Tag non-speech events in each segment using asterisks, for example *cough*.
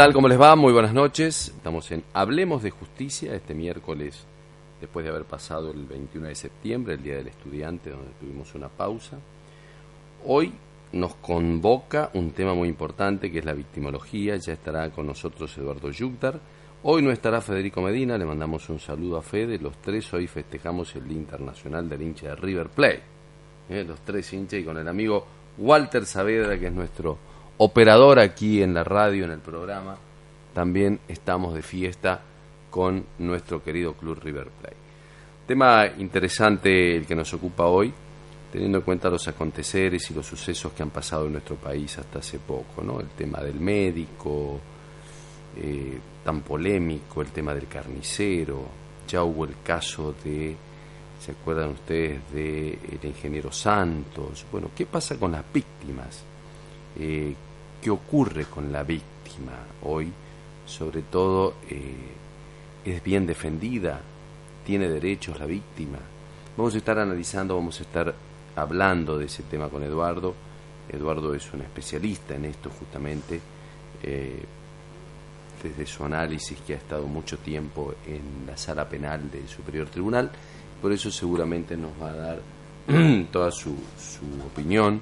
¿Qué tal? ¿Cómo les va? Muy buenas noches. Estamos en Hablemos de Justicia este miércoles, después de haber pasado el 21 de septiembre, el Día del Estudiante, donde tuvimos una pausa. Hoy nos convoca un tema muy importante que es la victimología. Ya estará con nosotros Eduardo Yugdar. Hoy no estará Federico Medina, le mandamos un saludo a Fede. Los tres hoy festejamos el Día Internacional del hincha de River Plate. ¿eh? Los tres hinchas y con el amigo Walter Saavedra, que es nuestro operador aquí en la radio, en el programa. También estamos de fiesta con nuestro querido Club River Plate. Tema interesante el que nos ocupa hoy teniendo en cuenta los aconteceres y los sucesos que han pasado en nuestro país hasta hace poco, ¿no? El tema del médico, eh, tan polémico, el tema del carnicero, ya hubo el caso de, ¿se acuerdan ustedes del el ingeniero Santos? Bueno, ¿qué pasa con las víctimas? Eh, ¿Qué ocurre con la víctima hoy? Sobre todo, eh, ¿es bien defendida? ¿Tiene derechos la víctima? Vamos a estar analizando, vamos a estar hablando de ese tema con Eduardo. Eduardo es un especialista en esto justamente, eh, desde su análisis que ha estado mucho tiempo en la sala penal del Superior Tribunal, por eso seguramente nos va a dar *clears throat* toda su, su opinión.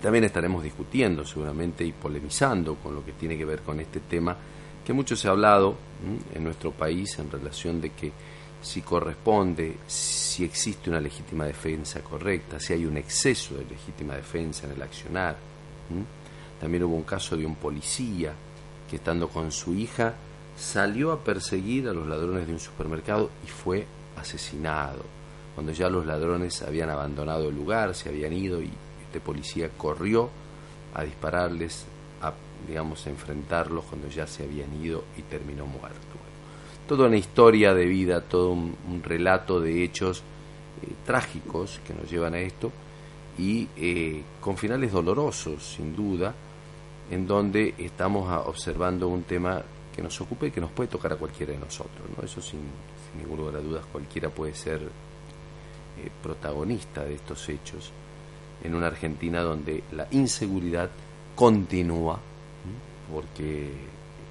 También estaremos discutiendo seguramente y polemizando con lo que tiene que ver con este tema que mucho se ha hablado en nuestro país en relación de que si corresponde, si existe una legítima defensa correcta, si hay un exceso de legítima defensa en el accionar. También hubo un caso de un policía que estando con su hija salió a perseguir a los ladrones de un supermercado y fue asesinado. Cuando ya los ladrones habían abandonado el lugar, se habían ido y este policía corrió a dispararles, a digamos enfrentarlos cuando ya se habían ido y terminó muerto toda una historia de vida, todo un, relato de hechos eh, trágicos que nos llevan a esto y eh, con finales dolorosos, sin duda, en donde estamos observando un tema que nos ocupe y que nos puede tocar a cualquiera de nosotros. ¿no? Eso sin, sin ningún lugar a dudas, cualquiera puede ser eh, protagonista de estos hechos en una Argentina donde la inseguridad continúa, porque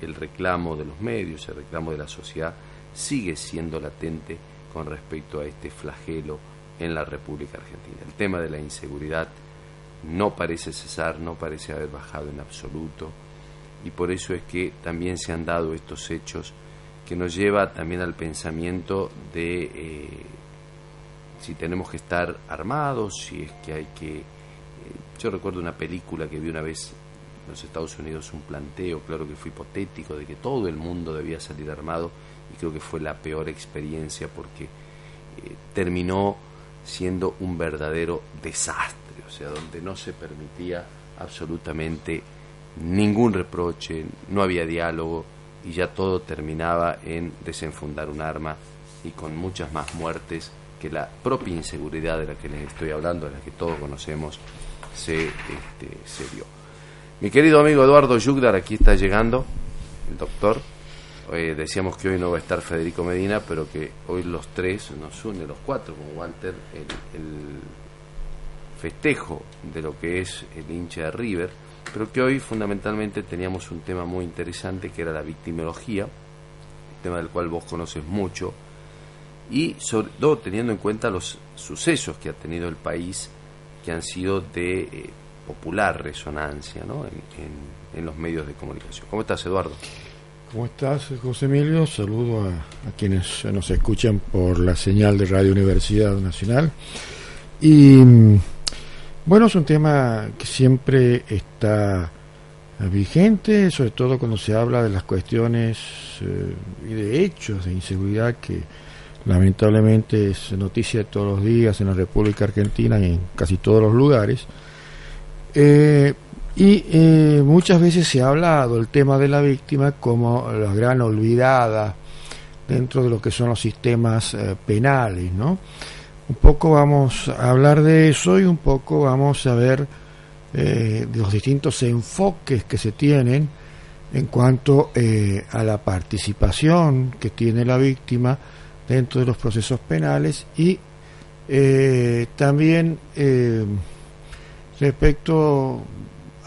el reclamo de los medios, el reclamo de la sociedad sigue siendo latente con respecto a este flagelo en la República Argentina. El tema de la inseguridad no parece cesar, no parece haber bajado en absoluto y por eso es que también se han dado estos hechos que nos lleva también al pensamiento de eh, si tenemos que estar armados, si es que hay que... Eh, yo recuerdo una película que vi una vez los Estados Unidos un planteo, claro que fue hipotético, de que todo el mundo debía salir armado y creo que fue la peor experiencia porque eh, terminó siendo un verdadero desastre, o sea, donde no se permitía absolutamente ningún reproche, no había diálogo y ya todo terminaba en desenfundar un arma y con muchas más muertes que la propia inseguridad de la que les estoy hablando, de la que todos conocemos, se, este, se dio. Mi querido amigo Eduardo Yugdar, aquí está llegando, el doctor. Eh, decíamos que hoy no va a estar Federico Medina, pero que hoy los tres nos une, los cuatro, con Walter, el, festejo de lo que es el hincha de River, pero que hoy fundamentalmente teníamos un tema muy interesante que era la victimología, tema del cual vos conoces mucho, y sobre todo teniendo en cuenta los sucesos que ha tenido el país, que han sido de eh, popular resonancia ¿no? en, los medios de comunicación. ¿Cómo estás, Eduardo? ¿Cómo estás, José Emilio? Saludo a, quienes nos escuchan por la señal de Radio Universidad Nacional. Y bueno, es un tema que siempre está vigente, sobre todo cuando se habla de las cuestiones eh, y de hechos de inseguridad que lamentablemente es noticia todos los días en la República Argentina y en casi todos los lugares. Eh, y eh, muchas veces se ha hablado el tema de la víctima como la gran olvidada dentro de lo que son los sistemas eh, penales, ¿no? Un poco vamos a hablar de eso y un poco vamos a ver de los distintos enfoques que se tienen en cuanto a la participación que tiene la víctima dentro de los procesos penales y también respecto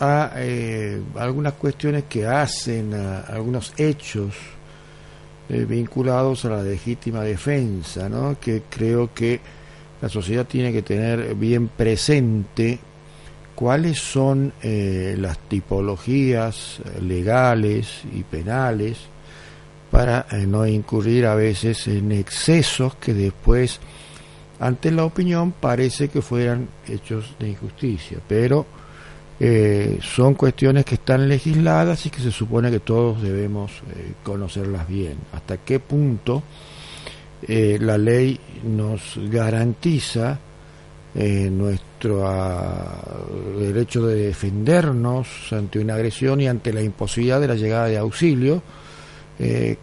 a eh, algunas cuestiones que hacen, a algunos hechos eh, vinculados a la legítima defensa, que creo que la sociedad tiene que tener bien presente cuáles son eh, las tipologías legales y penales para no incurrir a veces en excesos que después ante la opinión parece que fueran hechos de injusticia, pero eh, son cuestiones que están legisladas y que se supone que todos debemos eh, conocerlas bien. Hasta qué punto eh, la ley nos garantiza nuestro ah, derecho de defendernos ante una agresión y ante la imposibilidad de la llegada de auxilio,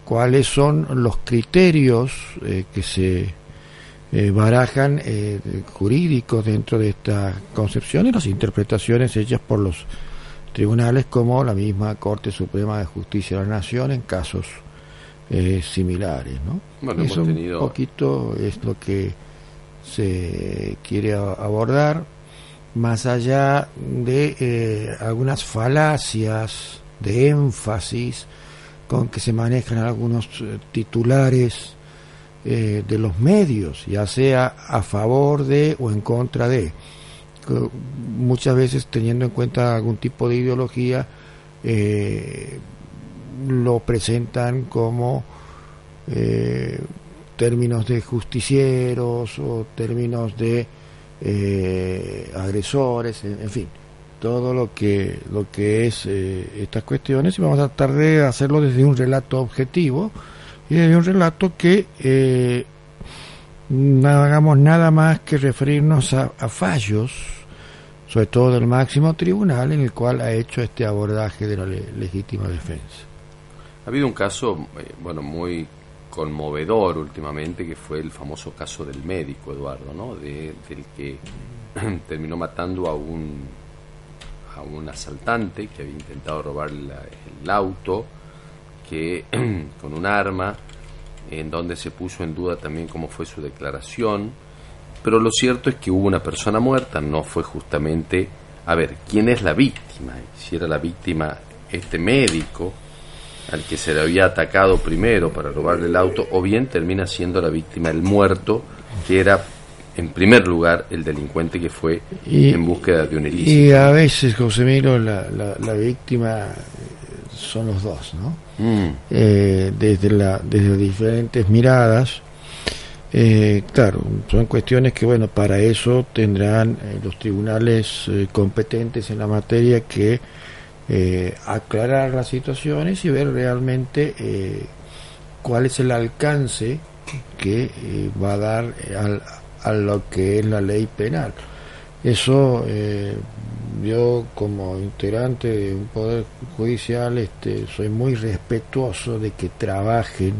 cuáles son los criterios que se eh, barajan eh, jurídicos dentro de esta concepción y las interpretaciones hechas por los tribunales como la misma Corte Suprema de Justicia de la Nación en casos eh, similares. ¿no? Bueno, Eso un poquito es lo que se quiere abordar, más allá de eh, algunas falacias de énfasis con que se manejan algunos titulares eh, de los medios, ya sea a favor de o en contra de. Muchas veces teniendo en cuenta algún tipo de ideología, eh, lo presentan como eh, términos de justicieros o términos de agresores, en, fin, todo lo que lo que es estas cuestiones y vamos a tratar de hacerlo desde un relato objetivo y de un relato que eh, no hagamos nada más que referirnos a, fallos, sobre todo del máximo tribunal, en el cual ha hecho este abordaje de la legítima defensa. Ha habido un caso, eh, bueno, muy conmovedor últimamente, que fue el famoso caso del médico, Eduardo, ¿no? De, del que *clears throat* terminó matando a un, a un asaltante que había intentado robar el auto que *clears throat* con un arma, en donde se puso en duda también cómo fue su declaración, pero lo cierto es que hubo una persona muerta, no fue justamente, a ver, ¿quién es la víctima? Si era la víctima este médico al que se le había atacado primero para robarle el auto, o bien termina siendo la víctima el muerto, que era en primer lugar el delincuente que fue en búsqueda de un ilícito. Y a veces, José Miro, la, la víctima son los dos, ¿no? Mm. Eh, desde, la, desde diferentes miradas. Eh, claro, son cuestiones que, bueno, para eso tendrán eh, los tribunales competentes en la materia que aclarar las situaciones y ver realmente cuál es el alcance que va a dar al, a lo que es la ley penal. Eso yo como integrante de un poder judicial este, soy muy respetuoso de que trabajen,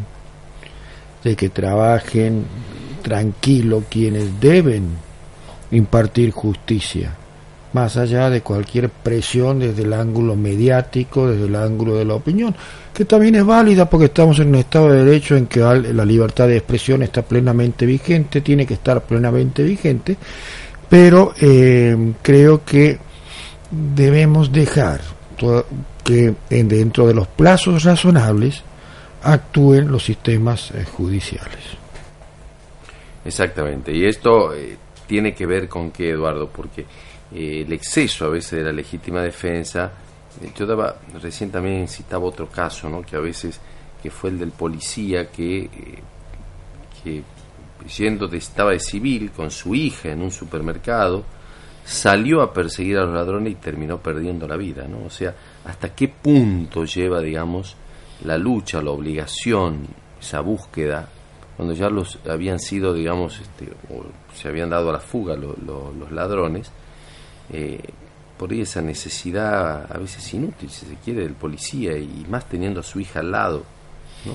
de que trabajen tranquilo quienes deben impartir justicia, más allá de cualquier presión desde el ángulo mediático, desde el ángulo de la opinión, que también es válida porque estamos en un Estado de Derecho en que la libertad de expresión está plenamente vigente, tiene que estar plenamente vigente, pero eh, creo que debemos dejar que dentro de los plazos razonables actúen los sistemas eh, judiciales. Exactamente, y esto eh, tiene que ver con qué, Eduardo, porque eh, el exceso a veces de la legítima defensa, yo daba, recién también citaba otro caso, ¿no? que a veces, que fue el del policía que, que yendo de, estaba de civil con su hija en un supermercado, salió a perseguir a los ladrones y terminó perdiendo la vida, ¿no? O sea, hasta qué punto lleva, digamos, la lucha, la obligación, esa búsqueda, cuando ya los habían sido, digamos, este, o se habían dado a la fuga los ladrones, eh, por ahí esa necesidad a veces inútil, si se quiere, del policía y más teniendo a su hija al lado, ¿no?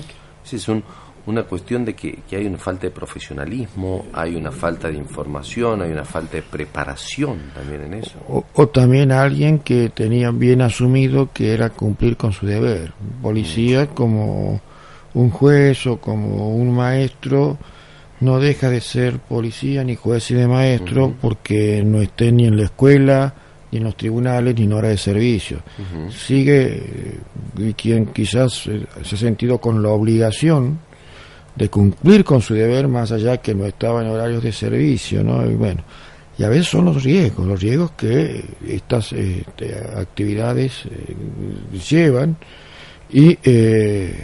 Es un, una cuestión de que, hay una falta de profesionalismo, hay una falta de información, hay una falta de preparación también en eso. O, también alguien que tenía bien asumido que era cumplir con su deber. policía mm. como un juez o como un maestro no deja de ser policía ni juez y de maestro porque no esté ni en la escuela, ni en los tribunales, ni en hora de servicio. Sigue y quien quizás se ha sentido con la obligación de cumplir con su deber más allá que no estaba en horarios de servicio, ¿no? Y bueno, y a veces son los riesgos, los riesgos que estas este, actividades eh, llevan y, eh,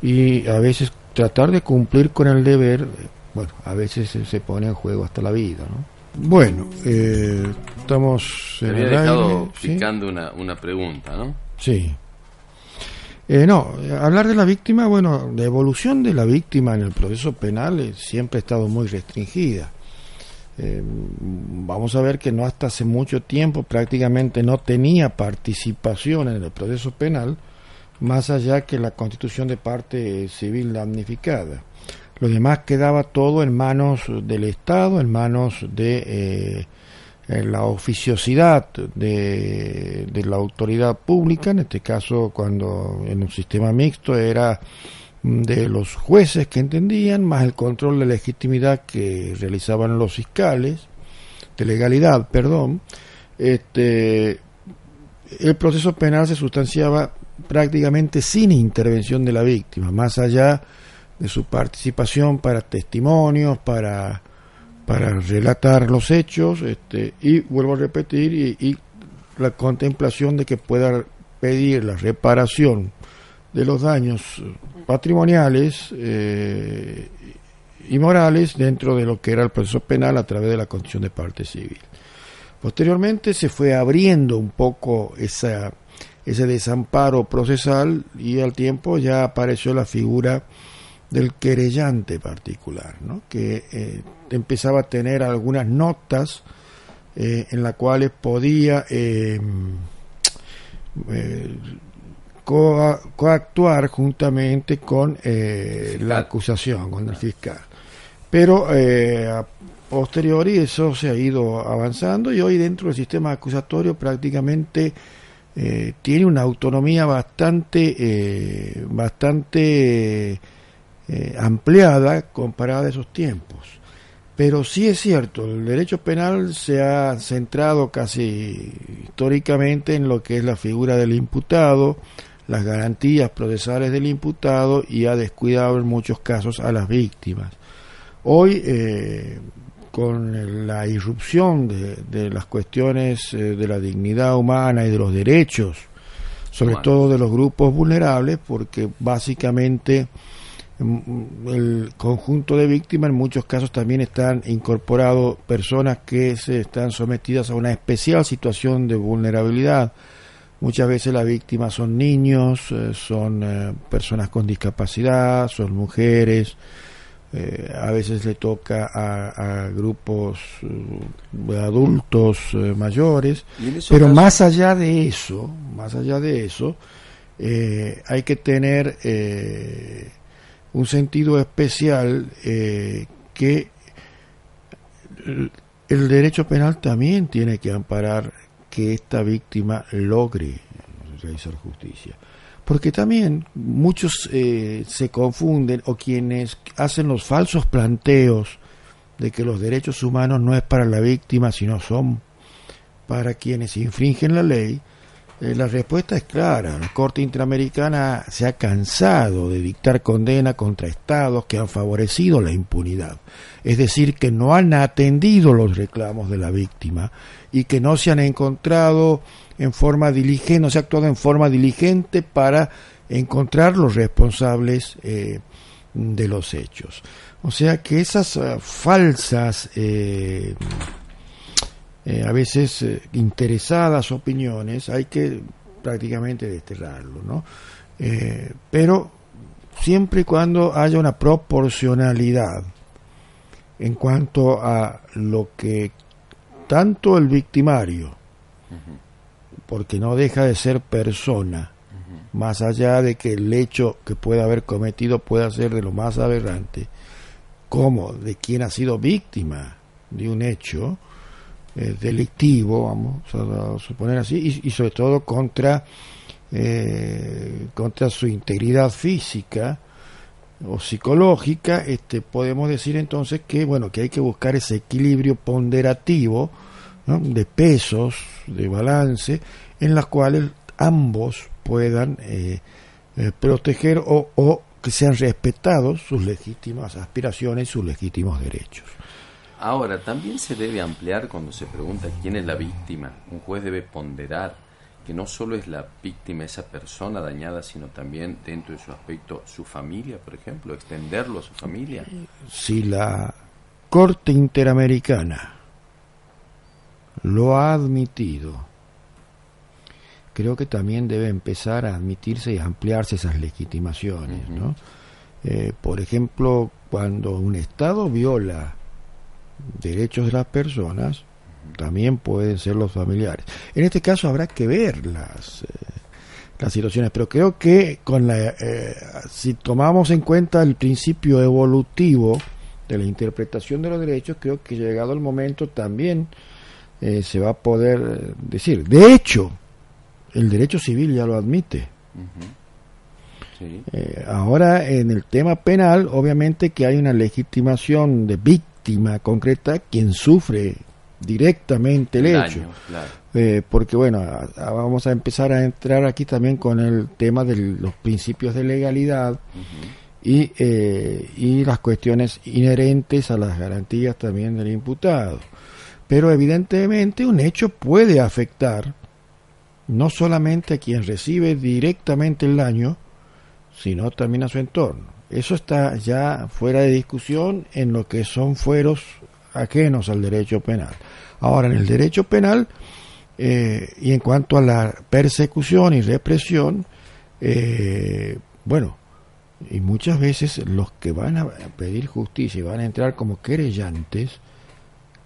y a veces tratar de cumplir con el deber, bueno, a veces se, pone en juego hasta la vida, ¿no? Bueno, eh, estamos en había dejado picando una, una pregunta, ¿no? Sí. no, hablar de la víctima, bueno, la evolución de la víctima en el proceso penal siempre ha estado muy restringida. Eh, vamos a ver que no hasta hace mucho tiempo prácticamente no tenía participación en el proceso penal, más allá que la constitución de parte civil damnificada. Lo demás quedaba todo en manos del Estado, en manos de eh, la oficiosidad de, de la autoridad pública, en este caso cuando en un sistema mixto era de los jueces que entendían, más el control de legitimidad que realizaban los fiscales, de legalidad, perdón, este, el proceso penal se sustanciaba prácticamente sin intervención de la víctima, más allá de su participación para testimonios, para, para relatar los hechos, este, y vuelvo a repetir, y, la contemplación de que pueda pedir la reparación de los daños patrimoniales eh, y morales dentro de lo que era el proceso penal a través de la condición de parte civil. Posteriormente se fue abriendo un poco esa, ese desamparo procesal y al tiempo ya apareció la figura del querellante particular, ¿no? que eh, empezaba a tener algunas notas eh, en las cuales podía coactuar juntamente con eh, la acusación, con el fiscal. Pero eh, a posteriori eso se ha ido avanzando y hoy dentro del sistema acusatorio prácticamente eh, tiene una autonomía bastante, bastante ampliada comparada a esos tiempos. Pero sí es cierto, el derecho penal se ha centrado casi históricamente en lo que es la figura del imputado, las garantías procesales del imputado y ha descuidado en muchos casos a las víctimas. Hoy, eh, con la irrupción de, las cuestiones eh, de la dignidad humana y de los derechos, sobre todo de los grupos vulnerables, porque básicamente mm, el conjunto de víctimas en muchos casos también están incorporados personas que se están sometidas a una especial situación de vulnerabilidad, Muchas veces las víctimas son niños, eh, son eh, personas con discapacidad, son mujeres, eh, a veces le toca a, grupos de adultos mayores, pero más allá de eso, más allá de eso, hay que tener un sentido especial que el derecho penal también tiene que amparar que esta víctima logre realizar justicia. Porque también muchos eh, se confunden o quienes hacen los falsos planteos de que los derechos humanos no es para la víctima, sino son para quienes infringen la ley, eh, la respuesta es clara. La Corte Interamericana se ha cansado de dictar condena contra estados que han favorecido la impunidad. Es decir, que no han atendido los reclamos de la víctima y que no se han encontrado en forma diligente, no se ha actuado en forma diligente para encontrar los responsables eh, de los hechos. O sea que esas eh, falsas eh, a veces eh, interesadas opiniones, hay que prácticamente desterrarlo, ¿no? Eh, pero siempre y cuando haya una proporcionalidad en cuanto a lo que tanto el victimario, porque no deja de ser persona, más allá de que el hecho que pueda haber cometido pueda ser de lo más aberrante, como de quien ha sido víctima de un hecho, eh, delictivo, vamos a, suponer así, y, sobre todo contra, eh, contra su integridad física o psicológica, este, podemos decir entonces que, bueno, que hay que buscar ese equilibrio ponderativo de pesos, de balance, en las cuales ambos puedan eh, proteger o, o, que sean respetados sus legítimas aspiraciones, sus legítimos derechos. Ahora, también se debe ampliar cuando se pregunta quién es la víctima. Un juez debe ponderar que no solo es la víctima esa persona dañada, sino también dentro de su aspecto su familia, por ejemplo, extenderlo a su familia. Si la Corte Interamericana lo ha admitido, creo que también debe empezar a admitirse y ampliarse esas legitimaciones. ¿no? Eh, por ejemplo, cuando un Estado viola derechos de las personas, también pueden ser los familiares. En este caso habrá que ver las, eh, las situaciones, pero creo que con la, eh, si tomamos en cuenta el principio evolutivo de la interpretación de los derechos, creo que llegado el momento también se va a poder decir. De hecho, el derecho civil ya lo admite. Eh, ahora, en el tema penal, obviamente que hay una legitimación de víctima concreta, quien sufre directamente el, hecho. Eh, porque, bueno, vamos a empezar a entrar aquí también con el tema de los principios de legalidad. Y, eh, y las cuestiones inherentes a las garantías también del imputado. Pero evidentemente un hecho puede afectar no solamente a quien recibe directamente el daño, sino también a su entorno. Eso está ya fuera de discusión en lo que son fueros ajenos al derecho penal. Ahora, en el derecho penal, eh, y en cuanto a la persecución y represión, eh, bueno, y muchas veces los que van a pedir justicia y van a entrar como querellantes,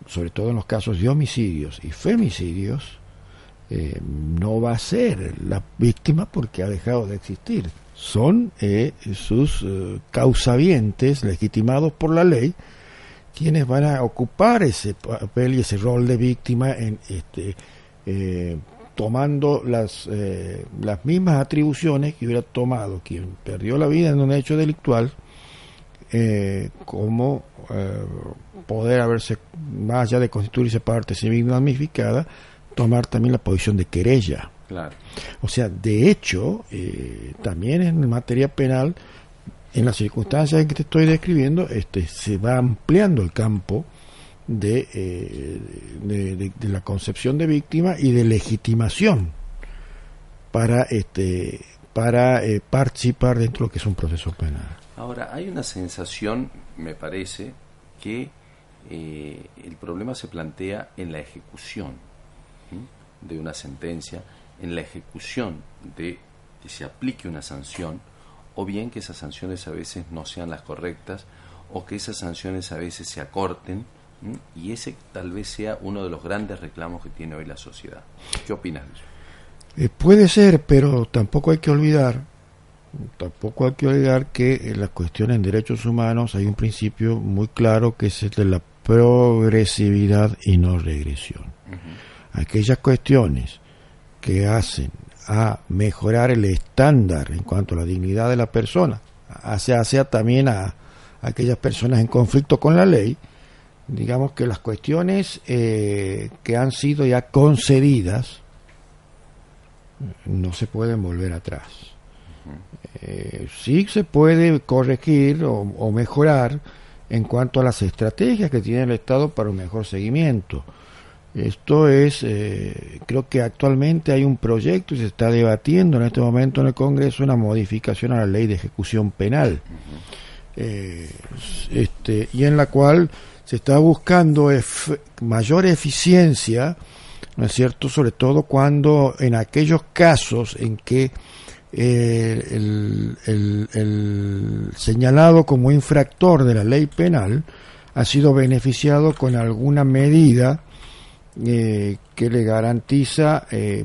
sobre todo en los casos de homicidios y femicidios, eh, no va a ser la víctima porque ha dejado de existir. Son eh, sus eh, causavientes legitimados por la ley quienes van a ocupar ese papel y ese rol de víctima en este tomando las las mismas atribuciones que hubiera tomado quien perdió la vida en un hecho delictual como poder haberse más allá de constituirse parte civil damnificada tomar también la posición de querella. Claro. O sea, de hecho, eh, también en materia penal, en las circunstancias en que te estoy describiendo, este, se va ampliando el campo de, eh, de, la concepción de víctima y de legitimación para este para eh, participar dentro de lo que es un proceso penal. Ahora, hay una sensación, me parece, que el problema se plantea en la ejecución de una sentencia, en la ejecución de que se aplique una sanción, o bien que esas sanciones a veces no sean las correctas, o que esas sanciones a veces se acorten, y ese tal vez sea uno de los grandes reclamos que tiene hoy la sociedad. ¿Qué opinas de eso? Eh, puede ser, pero tampoco hay que olvidar, tampoco hay que olvidar que en las cuestiones en derechos humanos hay un principio muy claro que es el de la progresividad y no regresión aquellas cuestiones que hacen a mejorar el estándar en cuanto a la dignidad de la persona, hace también a, aquellas personas en conflicto con la ley, digamos que las cuestiones eh, que han sido ya concedidas no se pueden volver atrás. Eh, sí se puede corregir o, o, mejorar en cuanto a las estrategias que tiene el Estado para un mejor seguimiento esto es, eh, creo que actualmente hay un proyecto y se está debatiendo en este momento en el Congreso una modificación a la ley de ejecución penal, eh, este, y en la cual se está buscando mayor eficiencia, ¿no es cierto? Sobre todo cuando en aquellos casos en que eh, el, el señalado como infractor de la ley penal ha sido beneficiado con alguna medida eh, que le garantiza eh,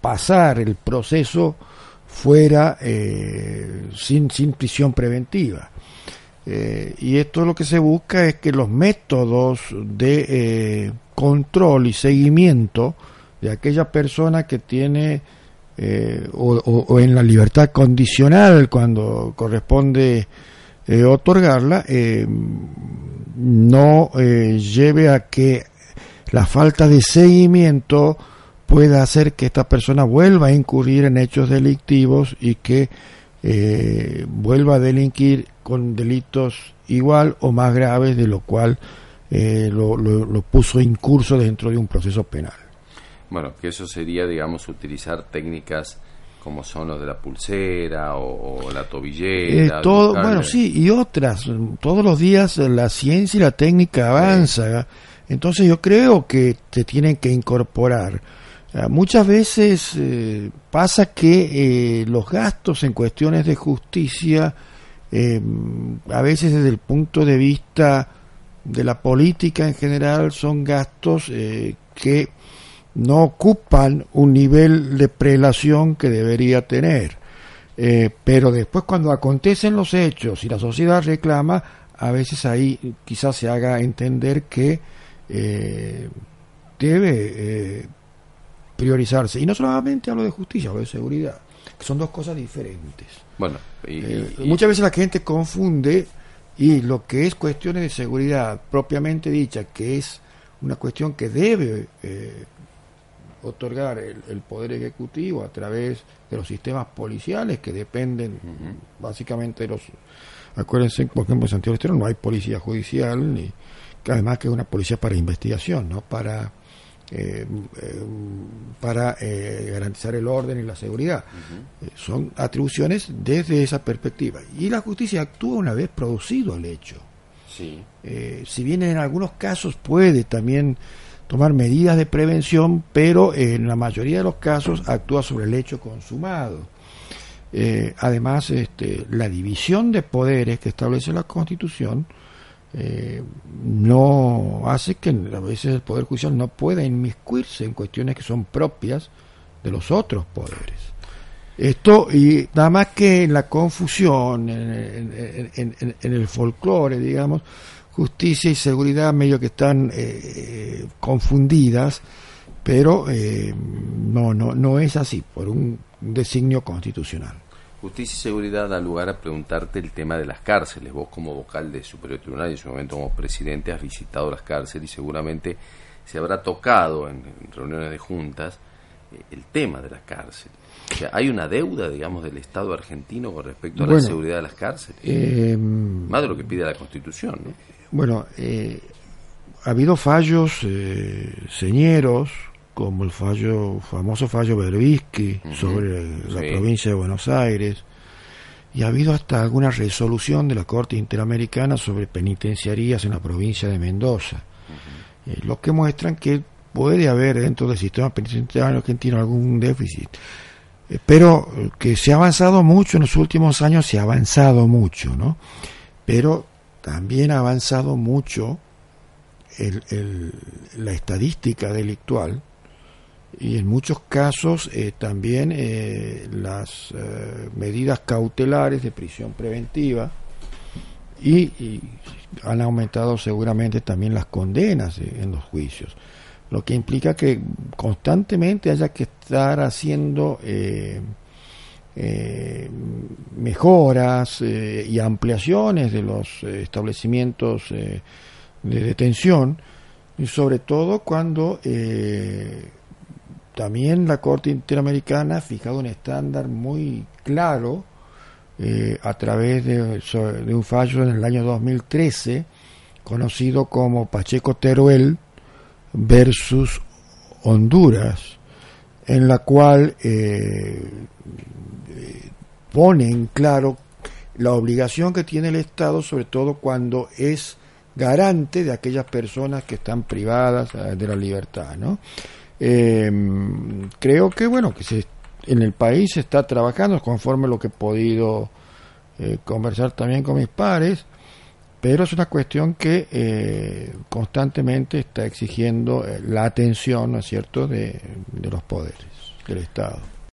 pasar el proceso fuera eh, sin, sin prisión preventiva. y esto lo que se busca es que los métodos de control y seguimiento de aquella persona que tiene o, en la libertad condicional cuando corresponde otorgarla no lleve a que la falta de seguimiento pueda hacer que esta persona vuelva a incurrir en hechos delictivos y que eh, vuelva a delinquir con delitos igual o más graves de lo cual eh, lo, lo, puso incurso dentro de un proceso penal. Bueno, que eso sería, digamos, utilizar técnicas como son los de la pulsera o, la tobillera. Eh, todo, bueno, sí, y otras. Todos los días la ciencia y la técnica avanza. Entonces yo creo que te tienen que incorporar. Ah, muchas veces eh, pasa que eh, los gastos en cuestiones de justicia, a veces desde el punto de vista de la política en general, son gastos que no ocupan un nivel de prelación que debería tener. Eh, pero después cuando acontecen los hechos y la sociedad reclama, a veces ahí quizás se haga entender que eh, debe eh, priorizarse. Y no solamente hablo de justicia, hablo de seguridad, que son dos cosas diferentes. Bueno, muchas veces la gente confunde y lo que es cuestiones de seguridad propiamente dicha, que es una cuestión que debe otorgar el, poder ejecutivo a través de los sistemas policiales que dependen básicamente de los acuérdense por ejemplo en Santiago del Estero no hay policía judicial ni que además que es una policía para investigación no para eh, eh, para eh, garantizar el orden y la seguridad. Son atribuciones desde esa perspectiva. Y la justicia actúa una vez producido el hecho. Sí. si bien en algunos casos puede también tomar medidas de prevención, pero en la mayoría de los casos actúa sobre el hecho consumado. Eh, además, este, la división de poderes que establece la Constitución eh, no hace que a veces el Poder Judicial no pueda inmiscuirse en cuestiones que son propias de los otros poderes. Esto, y nada más que en la confusión, en, el folclore, digamos, justicia y seguridad medio que están eh, confundidas, pero eh, no, no, no es así, por un designio constitucional. Justicia y seguridad da lugar a preguntarte el tema de las cárceles. Vos como vocal de Superior Tribunal y en su momento como presidente has visitado las cárceles y seguramente se habrá tocado en, reuniones de juntas eh, el tema de las cárceles. O sea, hay una deuda, digamos, del Estado argentino con respecto a la seguridad de las cárceles. Más de lo que pide la Constitución, ¿no? Bueno, eh, ha habido fallos eh, señeros, como el fallo famoso fallo Berbisky sobre la provincia de Buenos Aires, y ha habido hasta alguna resolución de la Corte Interamericana sobre penitenciarías en la provincia de Mendoza, eh, lo que muestran que puede haber dentro del sistema penitenciario argentino algún déficit. pero que se ha avanzado mucho en los últimos años, se ha avanzado mucho, ¿no? Pero también ha avanzado mucho la estadística delictual y en muchos casos eh, también eh, las eh, medidas cautelares de prisión preventiva y, han aumentado seguramente también las condenas en los juicios, lo que implica que constantemente haya que estar haciendo mejoras y ampliaciones de los establecimientos de detención, y sobre todo cuando también la Corte Interamericana ha fijado un estándar muy claro a través de, de, un fallo en el año 2013 conocido como Pacheco Teruel versus Honduras, en la cual pone en claro la obligación que tiene el Estado, sobre todo cuando es garante de aquellas personas que están privadas eh, de la libertad, ¿no? Em, creo que bueno que se, en el país se está trabajando conforme lo que he podido eh, conversar también con mis pares, pero es una cuestión que eh, constantemente está exigiendo la atención, ¿no es cierto?, de los poderes del Estado.